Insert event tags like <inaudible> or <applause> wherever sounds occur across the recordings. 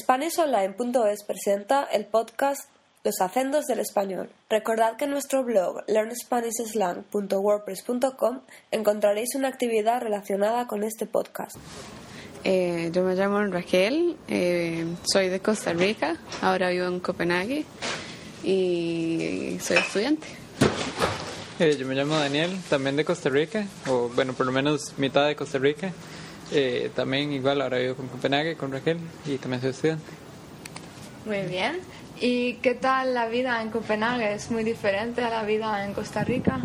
SpanishOnline.es presenta el podcast Los acentos del español. Recordad que en nuestro blog learnspanishslang.wordpress.com encontraréis una actividad relacionada con este podcast. Eh, yo me llamo Raquel, eh, soy de Costa Rica, ahora vivo en Copenhague y soy estudiante. Eh, yo me llamo Daniel, también de Costa Rica, o bueno, por lo menos mitad de Costa Rica. Eh, también igual ahora vivo con Copenhague, con Raquel y también soy estudiante. Muy bien. ¿Y qué tal la vida en Copenhague? ¿Es muy diferente a la vida en Costa Rica?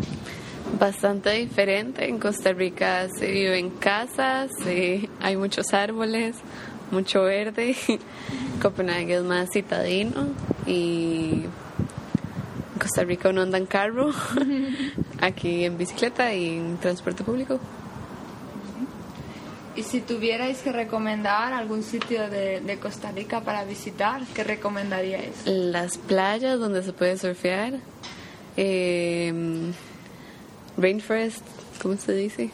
Bastante diferente. En Costa Rica se vive en casas, eh, hay muchos árboles, mucho verde. <laughs> Copenhague es más citadino y en Costa Rica uno anda en carro, <laughs> aquí en bicicleta y en transporte público. Y si tuvierais que recomendar algún sitio de, de Costa Rica para visitar, ¿qué recomendaríais? Las playas donde se puede surfear, eh, rainforest, ¿cómo se dice?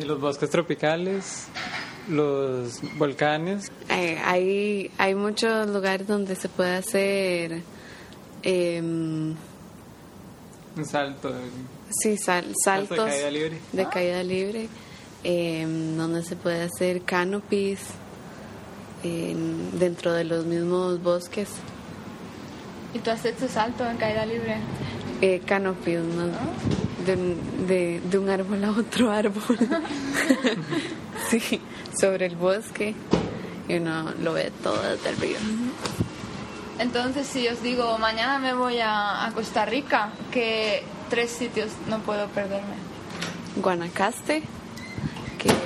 Y los bosques tropicales, los volcanes. Eh, hay, hay muchos lugares donde se puede hacer... eh, Un salto. Sí, sal- Salto saltos de caída libre. de caída libre, eh, donde se puede hacer canopies en- dentro de los mismos bosques. ¿Y tú has hecho salto en caída libre? Eh, canopies, ¿no? De, un- de, de un árbol a otro <laughs> árbol. <laughs> sí, sobre el bosque. Y uno lo ve todo desde arriba. Entonces, si os digo, mañana me voy a, a Costa Rica, ¿qué tres sitios no puedo perderme? Guanacaste,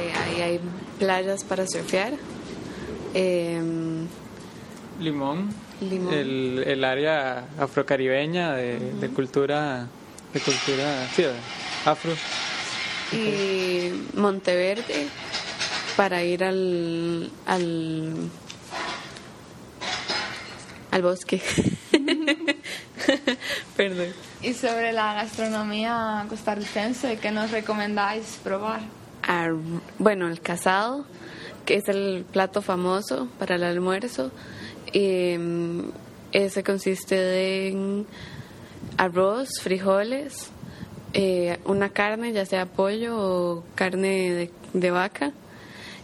que ahí hay playas para surfear. Em, Limón. Limón. El, el área afrocaribeña de, de cultura, de cultura, sí, afro. y Monteverde para ir al al, al bosque. <laughs> Perdón. Y sobre la gastronomía costarricense, ¿qué nos recomendáis probar? Bueno, el casado, que es el plato famoso para el almuerzo. em, ese consiste en arroz, frijoles, eh, una carne, ya sea pollo o carne de, vaca,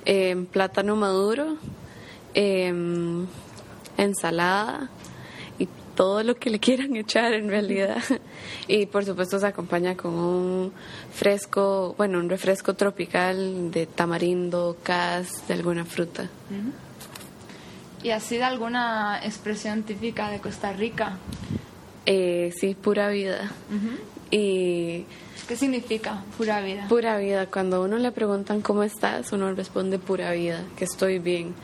em, plátano maduro, em, ensalada todo lo que le quieran echar en realidad. <laughs> Y por supuesto se acompaña con un fresco, bueno, un refresco tropical de tamarindo, cas, de alguna fruta. ¿Y así de alguna expresión típica de Costa Rica? Eh, sí, pura vida. Y ¿Qué significa pura vida? pura vida, cuando a uno le preguntan cómo estás, uno responde pura vida, que estoy bien.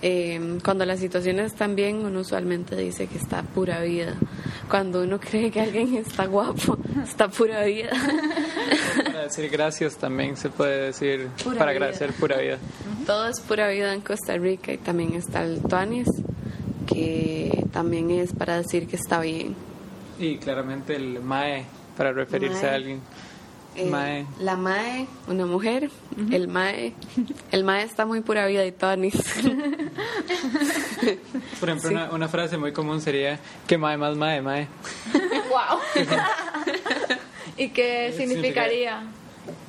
Eh, cuando las situaciones están bien, uno usualmente dice que está pura vida. Cuando uno <laughs> cree que alguien está guapo, está pura vida. Para decir gracias también se puede decir, Pura para vida. agradecer pura vida. Todo es pura vida en Costa Rica y también está el tuanis, que también es para decir que está bien. Y claramente el mae, para referirse Mae. a alguien. Eh, Mae. La mae, una mujer, el mae, el mae está muy pura vida y tuanis. Por ejemplo, una, una frase muy común sería que mae más mae, mae. ¡Wow! <laughs> ¿Y qué significaría?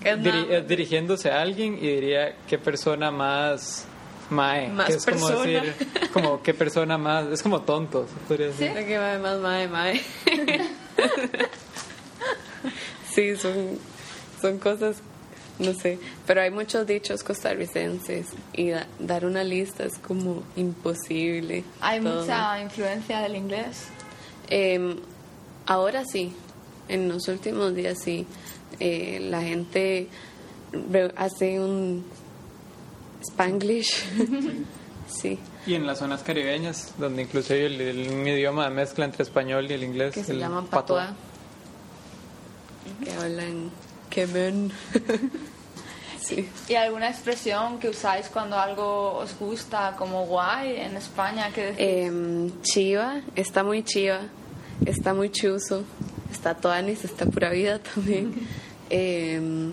Diri- es dirigiéndose a alguien y diría qué persona más mae. Más que es como persona. decir, como qué persona más, es como tonto, podría decir. Que mae más mae, mae. <laughs> sí, son, son cosas, no sé, pero hay muchos dichos costarricenses y da- dar una lista es como imposible. Hay Todo. mucha influencia del inglés. Em, ahora sí, en los últimos días sí, eh, la gente hace un spanglish. <laughs> sí, Y en las zonas caribeñas, donde inclusive el, el- un idioma de mezcla entre español y el inglés. que se el llaman patuá. patois. Que hablan quemen. <laughs> sí. ¿Y alguna expresión que usáis cuando algo os gusta, como guay, en España? ¿Qué decís? Em, chiva, está muy chiva, está muy chuzo, está toanis, está pura vida también. <laughs> Em,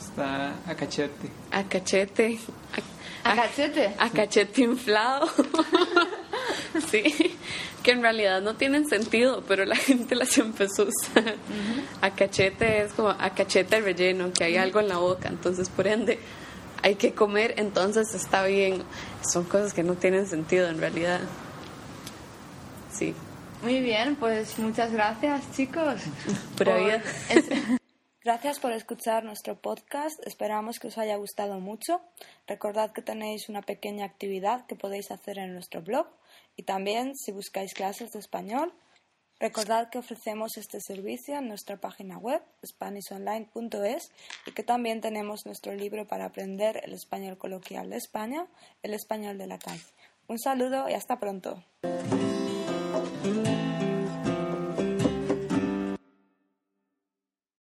Está a cachete. A cachete. ¿A cachete? A cachete inflado. <laughs> <laughs> sí, que en realidad no tienen sentido, pero la <laughs> gente las empezó a usar. A cachete es como a cachete relleno, que hay algo en la boca, entonces por ende hay que comer, entonces está bien. Son cosas que no tienen sentido en realidad. Sí. Muy bien, pues muchas gracias, chicos. Por es- <laughs> Gracias por escuchar nuestro podcast. Esperamos que os haya gustado mucho. Recordad que tenéis una pequeña actividad que podéis hacer en nuestro blog y también si buscáis clases de español. Recordad que ofrecemos este servicio en nuestra página web spanishonline.es y que también tenemos nuestro libro para aprender el español coloquial de España, el español de la calle. Un saludo y hasta pronto.